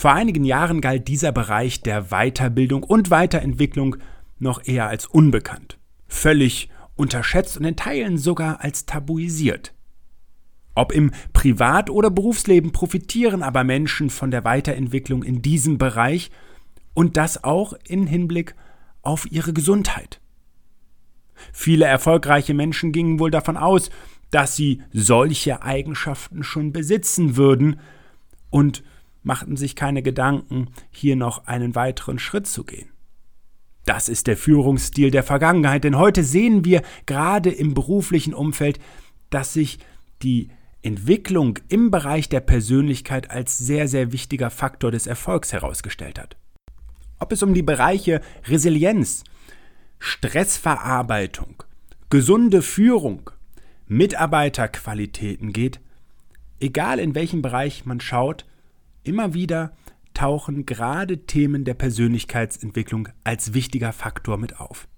Vor einigen Jahren galt dieser Bereich der Weiterbildung und Weiterentwicklung noch eher als unbekannt, völlig unterschätzt und in Teilen sogar als tabuisiert. Ob im Privat- oder Berufsleben profitieren aber Menschen von der Weiterentwicklung in diesem Bereich und das auch in Hinblick auf ihre Gesundheit. Viele erfolgreiche Menschen gingen wohl davon aus, dass sie solche Eigenschaften schon besitzen würden und machten sich keine Gedanken, hier noch einen weiteren Schritt zu gehen. Das ist der Führungsstil der Vergangenheit, denn heute sehen wir gerade im beruflichen Umfeld, dass sich die Entwicklung im Bereich der Persönlichkeit als sehr, sehr wichtiger Faktor des Erfolgs herausgestellt hat. Ob es um die Bereiche Resilienz, Stressverarbeitung, gesunde Führung, Mitarbeiterqualitäten geht, egal in welchem Bereich man schaut, Immer wieder tauchen gerade Themen der Persönlichkeitsentwicklung als wichtiger Faktor mit auf.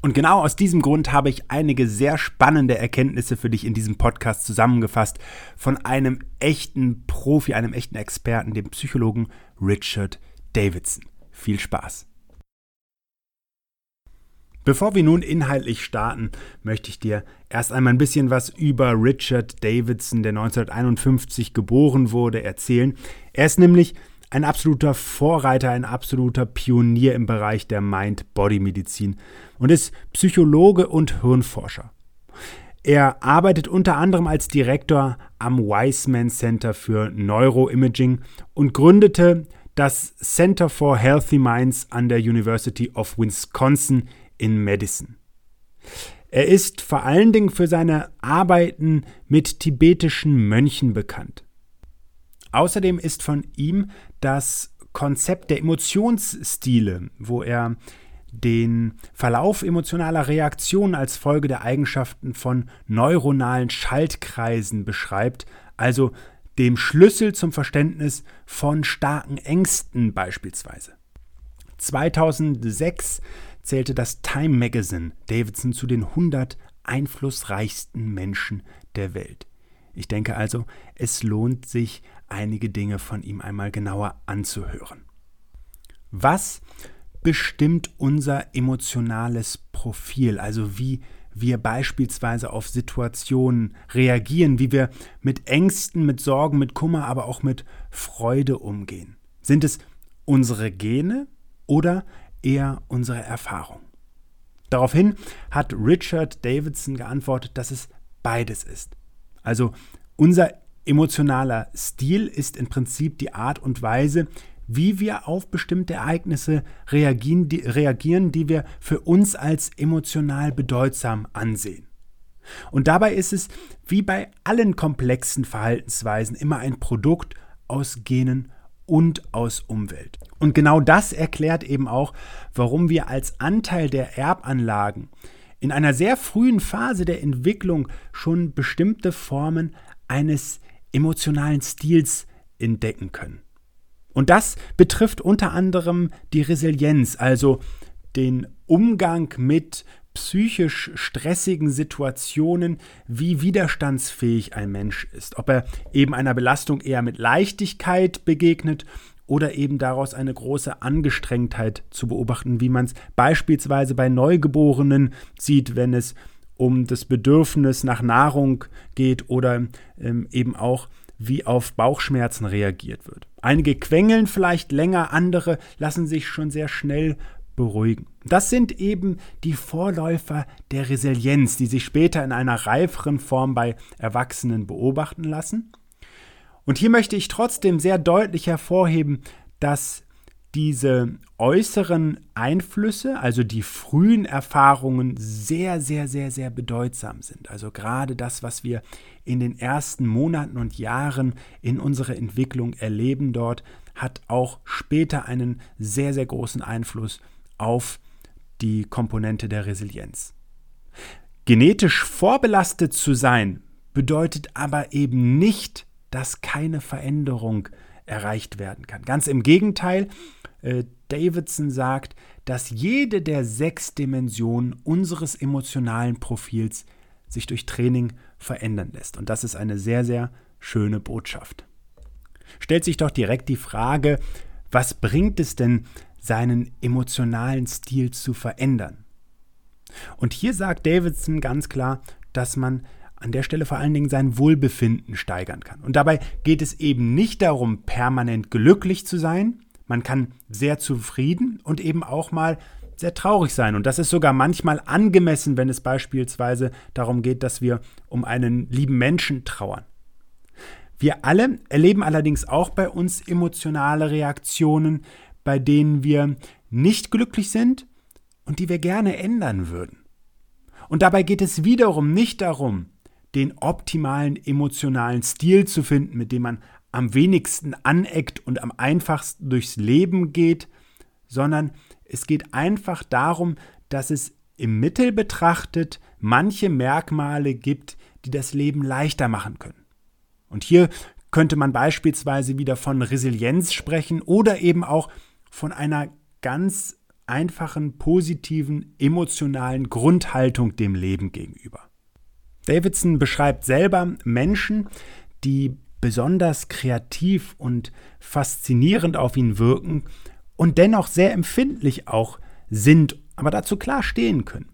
Und genau aus diesem Grund habe ich einige sehr spannende Erkenntnisse für dich in diesem Podcast zusammengefasst von einem echten Profi, einem echten Experten, dem Psychologen Richard Davidson. Viel Spaß! Bevor wir nun inhaltlich starten, möchte ich dir erst einmal ein bisschen was über Richard Davidson, der 1951 geboren wurde, erzählen. Er ist nämlich ein absoluter Vorreiter, ein absoluter Pionier im Bereich der Mind-Body-Medizin und ist Psychologe und Hirnforscher. Er arbeitet unter anderem als Direktor am Wiseman Center für Neuroimaging und gründete das Center for Healthy Minds an der University of Wisconsin in Madison. Er ist vor allen Dingen für seine Arbeiten mit tibetischen Mönchen bekannt. Außerdem ist von ihm das Konzept der Emotionsstile, wo er den Verlauf emotionaler Reaktionen als Folge der Eigenschaften von neuronalen Schaltkreisen beschreibt, also dem Schlüssel zum Verständnis von starken Ängsten beispielsweise. 2006 zählte das Time Magazine Davidson zu den 100 einflussreichsten Menschen der Welt. Ich denke also, es lohnt sich, einige Dinge von ihm einmal genauer anzuhören. Was bestimmt unser emotionales Profil, also wie wir beispielsweise auf Situationen reagieren, wie wir mit Ängsten, mit Sorgen, mit Kummer, aber auch mit Freude umgehen? Sind es unsere Gene oder eher unsere Erfahrung. Daraufhin hat Richard Davidson geantwortet, dass es beides ist. Also unser emotionaler Stil ist im Prinzip die Art und Weise, wie wir auf bestimmte Ereignisse reagieren die, reagieren, die wir für uns als emotional bedeutsam ansehen. Und dabei ist es, wie bei allen komplexen Verhaltensweisen, immer ein Produkt aus Genen und aus Umwelt. Und genau das erklärt eben auch, warum wir als Anteil der Erbanlagen in einer sehr frühen Phase der Entwicklung schon bestimmte Formen eines emotionalen Stils entdecken können. Und das betrifft unter anderem die Resilienz, also den Umgang mit psychisch stressigen Situationen, wie widerstandsfähig ein Mensch ist. Ob er eben einer Belastung eher mit Leichtigkeit begegnet oder eben daraus eine große Angestrengtheit zu beobachten, wie man es beispielsweise bei Neugeborenen sieht, wenn es um das Bedürfnis nach Nahrung geht oder ähm, eben auch wie auf Bauchschmerzen reagiert wird. Einige quengeln vielleicht länger, andere lassen sich schon sehr schnell beruhigen. Das sind eben die Vorläufer der Resilienz, die sich später in einer reiferen Form bei Erwachsenen beobachten lassen. Und hier möchte ich trotzdem sehr deutlich hervorheben, dass diese äußeren Einflüsse, also die frühen Erfahrungen, sehr, sehr, sehr, sehr bedeutsam sind. Also gerade das, was wir in den ersten Monaten und Jahren in unserer Entwicklung erleben dort, hat auch später einen sehr, sehr großen Einfluss auf die Komponente der Resilienz. Genetisch vorbelastet zu sein bedeutet aber eben nicht, dass keine Veränderung erreicht werden kann. Ganz im Gegenteil, äh, Davidson sagt, dass jede der sechs Dimensionen unseres emotionalen Profils sich durch Training verändern lässt. Und das ist eine sehr, sehr schöne Botschaft. Stellt sich doch direkt die Frage, was bringt es denn, seinen emotionalen Stil zu verändern? Und hier sagt Davidson ganz klar, dass man an der Stelle vor allen Dingen sein Wohlbefinden steigern kann. Und dabei geht es eben nicht darum, permanent glücklich zu sein. Man kann sehr zufrieden und eben auch mal sehr traurig sein. Und das ist sogar manchmal angemessen, wenn es beispielsweise darum geht, dass wir um einen lieben Menschen trauern. Wir alle erleben allerdings auch bei uns emotionale Reaktionen, bei denen wir nicht glücklich sind und die wir gerne ändern würden. Und dabei geht es wiederum nicht darum, den optimalen emotionalen Stil zu finden, mit dem man am wenigsten aneckt und am einfachsten durchs Leben geht, sondern es geht einfach darum, dass es im Mittel betrachtet manche Merkmale gibt, die das Leben leichter machen können. Und hier könnte man beispielsweise wieder von Resilienz sprechen oder eben auch von einer ganz einfachen, positiven, emotionalen Grundhaltung dem Leben gegenüber. Davidson beschreibt selber Menschen, die besonders kreativ und faszinierend auf ihn wirken und dennoch sehr empfindlich auch sind, aber dazu klar stehen können.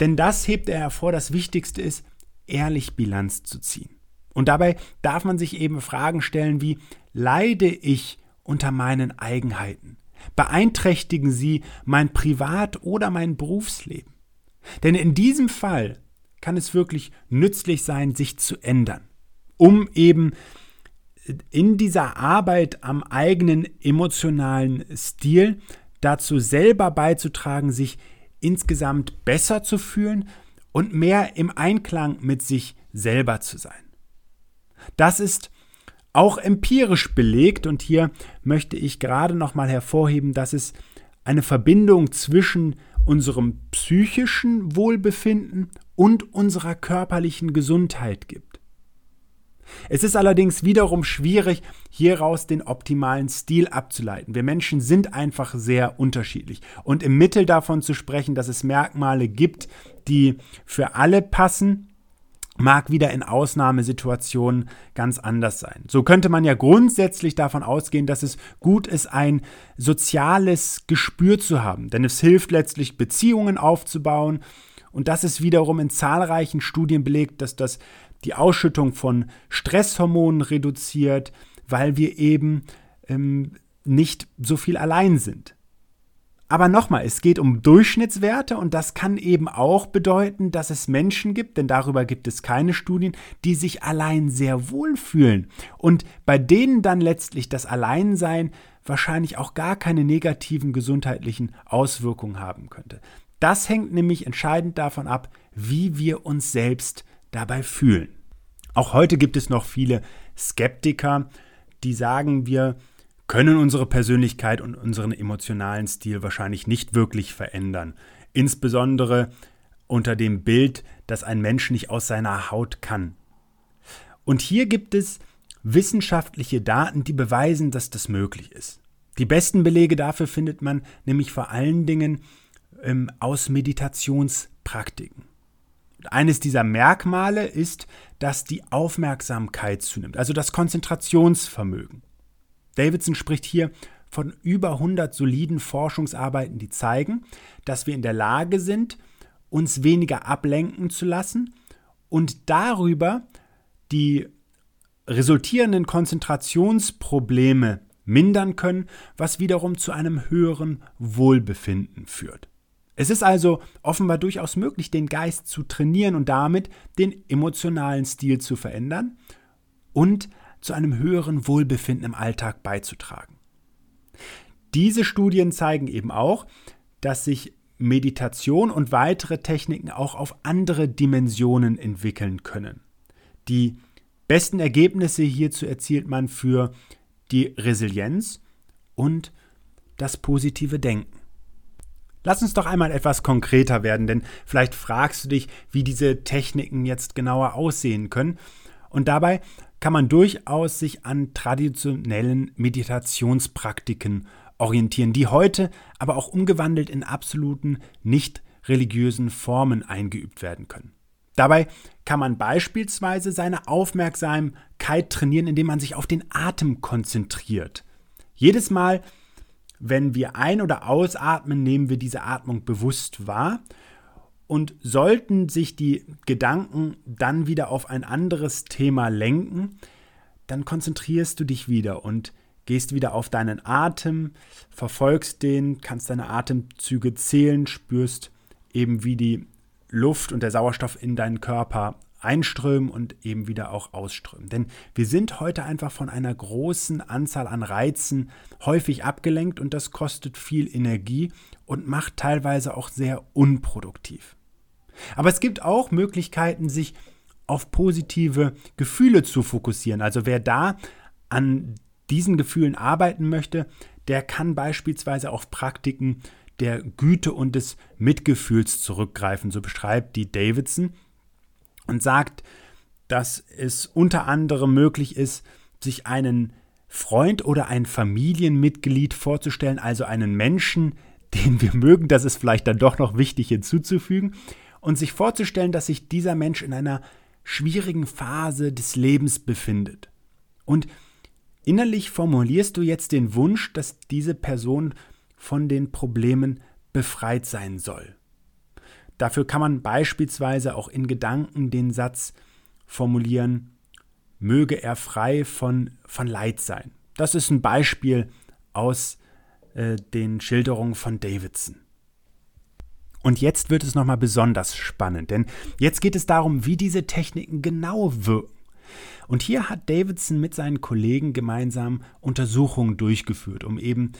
Denn das hebt er hervor, das Wichtigste ist, ehrlich Bilanz zu ziehen. Und dabei darf man sich eben Fragen stellen wie, leide ich unter meinen Eigenheiten? Beeinträchtigen sie mein Privat- oder mein Berufsleben? Denn in diesem Fall kann es wirklich nützlich sein, sich zu ändern, um eben in dieser Arbeit am eigenen emotionalen Stil dazu selber beizutragen, sich insgesamt besser zu fühlen und mehr im Einklang mit sich selber zu sein. Das ist auch empirisch belegt und hier möchte ich gerade noch mal hervorheben, dass es eine Verbindung zwischen unserem psychischen Wohlbefinden und unserer körperlichen Gesundheit gibt. Es ist allerdings wiederum schwierig, hieraus den optimalen Stil abzuleiten. Wir Menschen sind einfach sehr unterschiedlich. Und im Mittel davon zu sprechen, dass es Merkmale gibt, die für alle passen, mag wieder in Ausnahmesituationen ganz anders sein. So könnte man ja grundsätzlich davon ausgehen, dass es gut ist, ein soziales Gespür zu haben, denn es hilft letztlich, Beziehungen aufzubauen. Und das ist wiederum in zahlreichen Studien belegt, dass das die Ausschüttung von Stresshormonen reduziert, weil wir eben ähm, nicht so viel allein sind. Aber nochmal, es geht um Durchschnittswerte und das kann eben auch bedeuten, dass es Menschen gibt, denn darüber gibt es keine Studien, die sich allein sehr wohl fühlen und bei denen dann letztlich das Alleinsein wahrscheinlich auch gar keine negativen gesundheitlichen Auswirkungen haben könnte. Das hängt nämlich entscheidend davon ab, wie wir uns selbst dabei fühlen. Auch heute gibt es noch viele Skeptiker, die sagen, wir können unsere Persönlichkeit und unseren emotionalen Stil wahrscheinlich nicht wirklich verändern. Insbesondere unter dem Bild, dass ein Mensch nicht aus seiner Haut kann. Und hier gibt es wissenschaftliche Daten, die beweisen, dass das möglich ist. Die besten Belege dafür findet man nämlich vor allen Dingen ähm, aus Meditationspraktiken. Eines dieser Merkmale ist, dass die Aufmerksamkeit zunimmt, also das Konzentrationsvermögen. Davidson spricht hier von über 100 soliden Forschungsarbeiten, die zeigen, dass wir in der Lage sind, uns weniger ablenken zu lassen und darüber die resultierenden Konzentrationsprobleme mindern können, was wiederum zu einem höheren Wohlbefinden führt. Es ist also offenbar durchaus möglich, den Geist zu trainieren und damit den emotionalen Stil zu verändern und zu einem höheren Wohlbefinden im Alltag beizutragen. diese Studien zeigen eben auch, dass sich Meditation und weitere Techniken auch auf andere Dimensionen entwickeln können. Die besten Ergebnisse hierzu erzielt man für die Resilienz und das positive Denken. Lass uns doch einmal etwas konkreter werden, denn vielleicht fragst du dich, wie diese Techniken jetzt genauer aussehen können. Und dabei kann man durchaus sich an traditionellen Meditationspraktiken orientieren, die heute aber auch umgewandelt in absoluten nicht religiösen Formen eingeübt werden können. Dabei kann man beispielsweise seine Aufmerksamkeit trainieren, indem man sich auf den Atem konzentriert. Jedes Mal, wenn wir ein- oder ausatmen, nehmen wir diese Atmung bewusst wahr. Und sollten sich die Gedanken dann wieder auf ein anderes Thema lenken, dann konzentrierst du dich wieder und gehst wieder auf deinen Atem, verfolgst den, kannst deine Atemzüge zählen, spürst eben, wie die Luft und der Sauerstoff in deinen Körper einströmen und eben wieder auch ausströmen. Denn wir sind heute einfach von einer großen Anzahl an Reizen häufig abgelenkt und das kostet viel Energie und macht teilweise auch sehr unproduktiv. Aber es gibt auch Möglichkeiten, sich auf positive Gefühle zu fokussieren. Also wer da an diesen Gefühlen arbeiten möchte, der kann beispielsweise auf Praktiken der Güte und des Mitgefühls zurückgreifen, so beschreibt die Davidson und sagt, dass es unter anderem möglich ist, sich einen Freund oder ein Familienmitglied vorzustellen, also einen Menschen, den wir mögen, das ist vielleicht dann doch noch wichtig hinzuzufügen, und sich vorzustellen, dass sich dieser Mensch in einer schwierigen Phase des Lebens befindet. Und Innerlich formulierst du jetzt den Wunsch, dass diese Person von den Problemen befreit sein soll. Dafür kann man beispielsweise auch in Gedanken den Satz formulieren, möge er frei von, von Leid sein. Das ist ein Beispiel aus äh, den Schilderungen von Davidson. Und jetzt wird es nochmal besonders spannend, denn jetzt geht es darum, wie diese Techniken genau wirken. Und hier hat Davidson mit seinen Kollegen gemeinsam Untersuchungen durchgeführt, um eben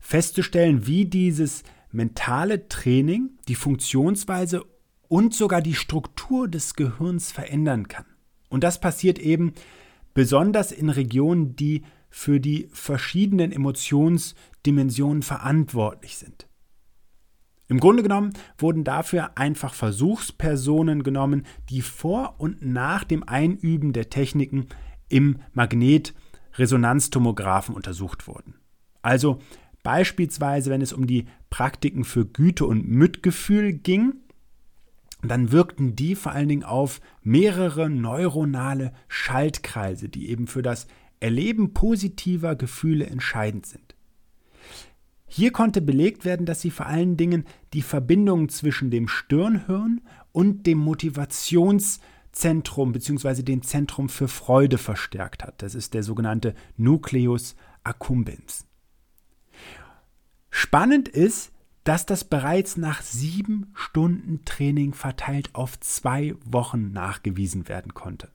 festzustellen, wie dieses mentale Training die Funktionsweise und sogar die Struktur des Gehirns verändern kann. Und das passiert eben besonders in Regionen, die für die verschiedenen Emotionsdimensionen verantwortlich sind. Im Grunde genommen wurden dafür einfach Versuchspersonen genommen, die vor und nach dem Einüben der Techniken im Magnetresonanztomographen untersucht wurden. Also beispielsweise, wenn es um die Praktiken für Güte und Mitgefühl ging, dann wirkten die vor allen Dingen auf mehrere neuronale Schaltkreise, die eben für das Erleben positiver Gefühle entscheidend sind. Hier konnte belegt werden, dass sie vor allen Dingen die Verbindung zwischen dem Stirnhirn und dem Motivationszentrum bzw. dem Zentrum für Freude verstärkt hat. Das ist der sogenannte Nucleus accumbens. Spannend ist, dass das bereits nach sieben Stunden Training verteilt auf zwei Wochen nachgewiesen werden konnte.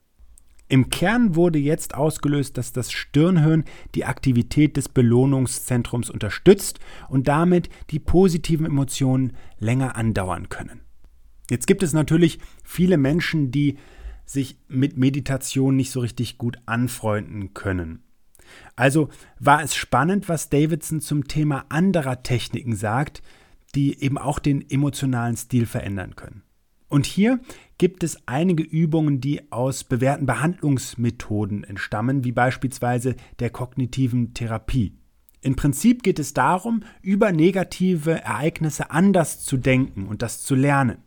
Im Kern wurde jetzt ausgelöst, dass das Stirnhirn die Aktivität des Belohnungszentrums unterstützt und damit die positiven Emotionen länger andauern können. Jetzt gibt es natürlich viele Menschen, die sich mit Meditation nicht so richtig gut anfreunden können. Also war es spannend, was Davidson zum Thema anderer Techniken sagt, die eben auch den emotionalen Stil verändern können. Und hier gibt es einige Übungen, die aus bewährten Behandlungsmethoden entstammen, wie beispielsweise der kognitiven Therapie. Im Prinzip geht es darum, über negative Ereignisse anders zu denken und das zu lernen.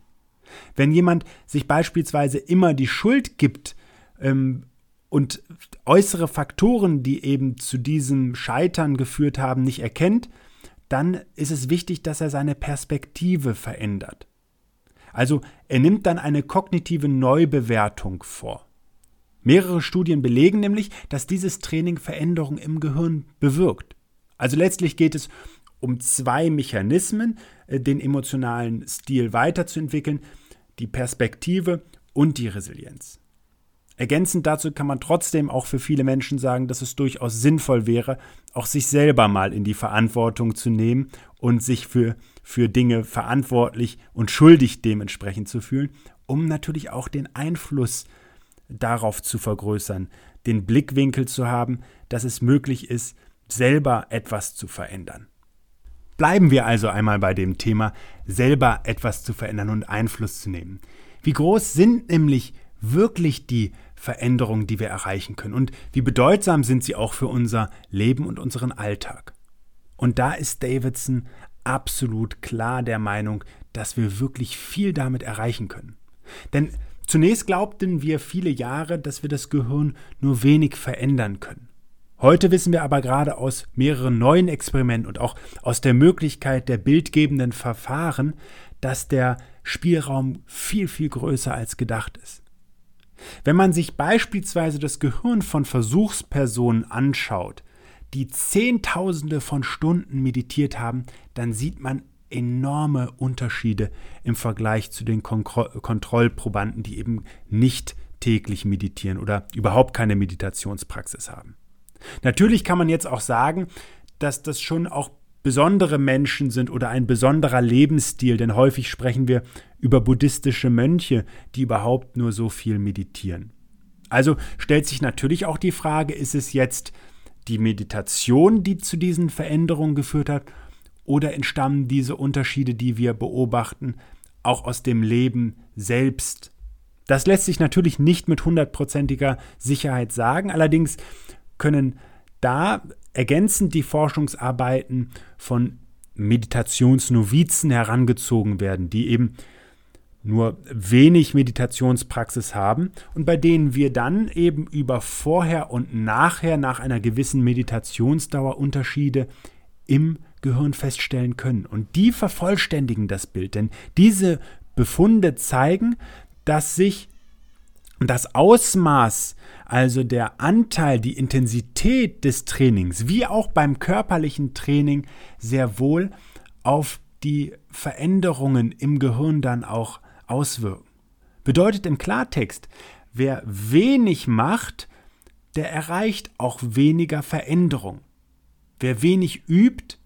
Wenn jemand sich beispielsweise immer die Schuld gibt ähm, und äußere Faktoren, die eben zu diesem Scheitern geführt haben, nicht erkennt, dann ist es wichtig, dass er seine Perspektive verändert. Also er nimmt dann eine kognitive Neubewertung vor. Mehrere Studien belegen nämlich, dass dieses Training Veränderungen im Gehirn bewirkt. Also letztlich geht es um zwei Mechanismen, äh, den emotionalen Stil weiterzuentwickeln, die Perspektive und die Resilienz. Ergänzend dazu kann man trotzdem auch für viele Menschen sagen, dass es durchaus sinnvoll wäre, auch sich selber mal in die Verantwortung zu nehmen und sich für, für Dinge verantwortlich und schuldig dementsprechend zu fühlen, um natürlich auch den Einfluss darauf zu vergrößern, den Blickwinkel zu haben, dass es möglich ist, selber etwas zu verändern. Bleiben wir also einmal bei dem Thema, selber etwas zu verändern und Einfluss zu nehmen. Wie groß sind nämlich wirklich die Veränderungen, die wir erreichen können und wie bedeutsam sind sie auch für unser Leben und unseren Alltag. Und da ist Davidson absolut klar der Meinung, dass wir wirklich viel damit erreichen können. Denn zunächst glaubten wir viele Jahre, dass wir das Gehirn nur wenig verändern können. Heute wissen wir aber gerade aus mehreren neuen Experimenten und auch aus der Möglichkeit der bildgebenden Verfahren, dass der Spielraum viel, viel größer als gedacht ist. Wenn man sich beispielsweise das Gehirn von Versuchspersonen anschaut, die Zehntausende von Stunden meditiert haben, dann sieht man enorme Unterschiede im Vergleich zu den Kon Kontrollprobanden, die eben nicht täglich meditieren oder überhaupt keine Meditationspraxis haben. Natürlich kann man jetzt auch sagen, dass das schon auch besondere Menschen sind oder ein besonderer Lebensstil, denn häufig sprechen wir über buddhistische Mönche, die überhaupt nur so viel meditieren. Also stellt sich natürlich auch die Frage, ist es jetzt die Meditation, die zu diesen Veränderungen geführt hat, oder entstammen diese Unterschiede, die wir beobachten, auch aus dem Leben selbst? Das lässt sich natürlich nicht mit hundertprozentiger Sicherheit sagen, allerdings können da ergänzend die Forschungsarbeiten von Meditationsnovizen herangezogen werden, die eben nur wenig Meditationspraxis haben und bei denen wir dann eben über vorher und nachher nach einer gewissen Meditationsdauer Unterschiede im Gehirn feststellen können. Und die vervollständigen das Bild, denn diese Befunde zeigen, dass sich das Ausmaß, also der Anteil, die Intensität des Trainings, wie auch beim körperlichen Training, sehr wohl auf die Veränderungen im Gehirn dann auch auswirken. Bedeutet im Klartext, wer wenig macht, der erreicht auch weniger Veränderung. Wer wenig übt,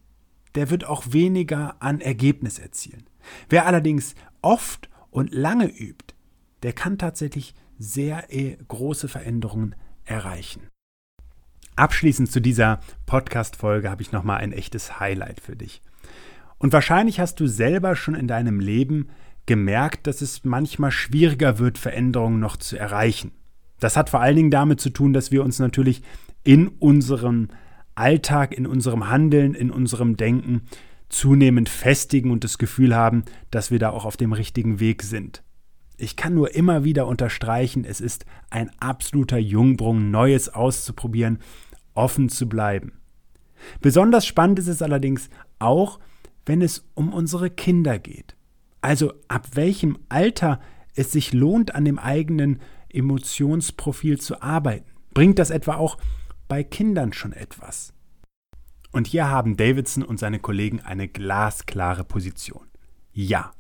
der wird auch weniger an Ergebnis erzielen. Wer allerdings oft und lange übt, der kann tatsächlich sehr äh, große Veränderungen erreichen. Abschließend zu dieser Podcast-Folge habe ich nochmal ein echtes Highlight für dich. Und wahrscheinlich hast du selber schon in deinem Leben gemerkt, dass es manchmal schwieriger wird, Veränderungen noch zu erreichen. Das hat vor allen Dingen damit zu tun, dass wir uns natürlich in unserem Alltag, in unserem Handeln, in unserem Denken zunehmend festigen und das Gefühl haben, dass wir da auch auf dem richtigen Weg sind. Ich kann nur immer wieder unterstreichen, es ist ein absoluter Jungbrunnen, Neues auszuprobieren, offen zu bleiben. Besonders spannend ist es allerdings auch, wenn es um unsere Kinder geht. Also ab welchem Alter es sich lohnt, an dem eigenen Emotionsprofil zu arbeiten. Bringt das etwa auch bei Kindern schon etwas? Und hier haben Davidson und seine Kollegen eine glasklare Position. Ja,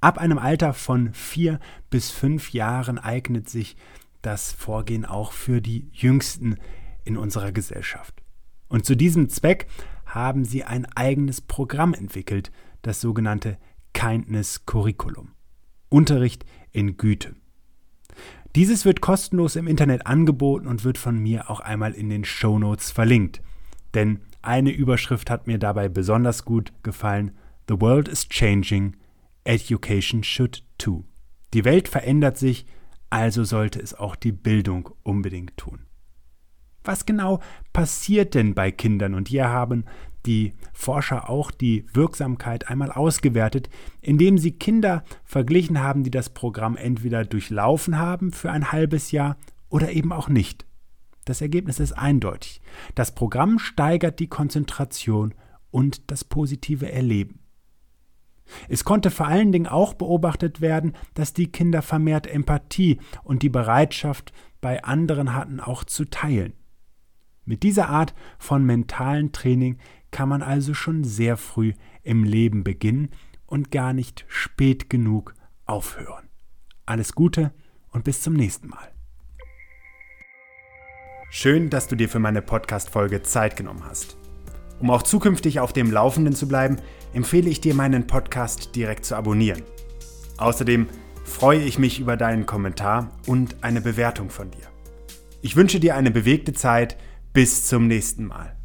Ab einem Alter von vier bis fünf Jahren eignet sich das Vorgehen auch für die Jüngsten in unserer Gesellschaft. Und zu diesem Zweck haben sie ein eigenes Programm entwickelt, das sogenannte Kindness Curriculum. Unterricht in Güte. Dieses wird kostenlos im Internet angeboten und wird von mir auch einmal in den Show Notes verlinkt. Denn eine Überschrift hat mir dabei besonders gut gefallen. The world is changing Education should too. Die Welt verändert sich, also sollte es auch die Bildung unbedingt tun. Was genau passiert denn bei Kindern? Und hier haben die Forscher auch die Wirksamkeit einmal ausgewertet, indem sie Kinder verglichen haben, die das Programm entweder durchlaufen haben für ein halbes Jahr oder eben auch nicht. Das Ergebnis ist eindeutig. Das Programm steigert die Konzentration und das positive Erleben. Es konnte vor allen Dingen auch beobachtet werden, dass die Kinder vermehrt Empathie und die Bereitschaft bei anderen hatten, auch zu teilen. Mit dieser Art von mentalen Training kann man also schon sehr früh im Leben beginnen und gar nicht spät genug aufhören. Alles Gute und bis zum nächsten Mal. Schön, dass du dir für meine Podcast-Folge Zeit genommen hast. Um auch zukünftig auf dem Laufenden zu bleiben, empfehle ich dir, meinen Podcast direkt zu abonnieren. Außerdem freue ich mich über deinen Kommentar und eine Bewertung von dir. Ich wünsche dir eine bewegte Zeit. Bis zum nächsten Mal.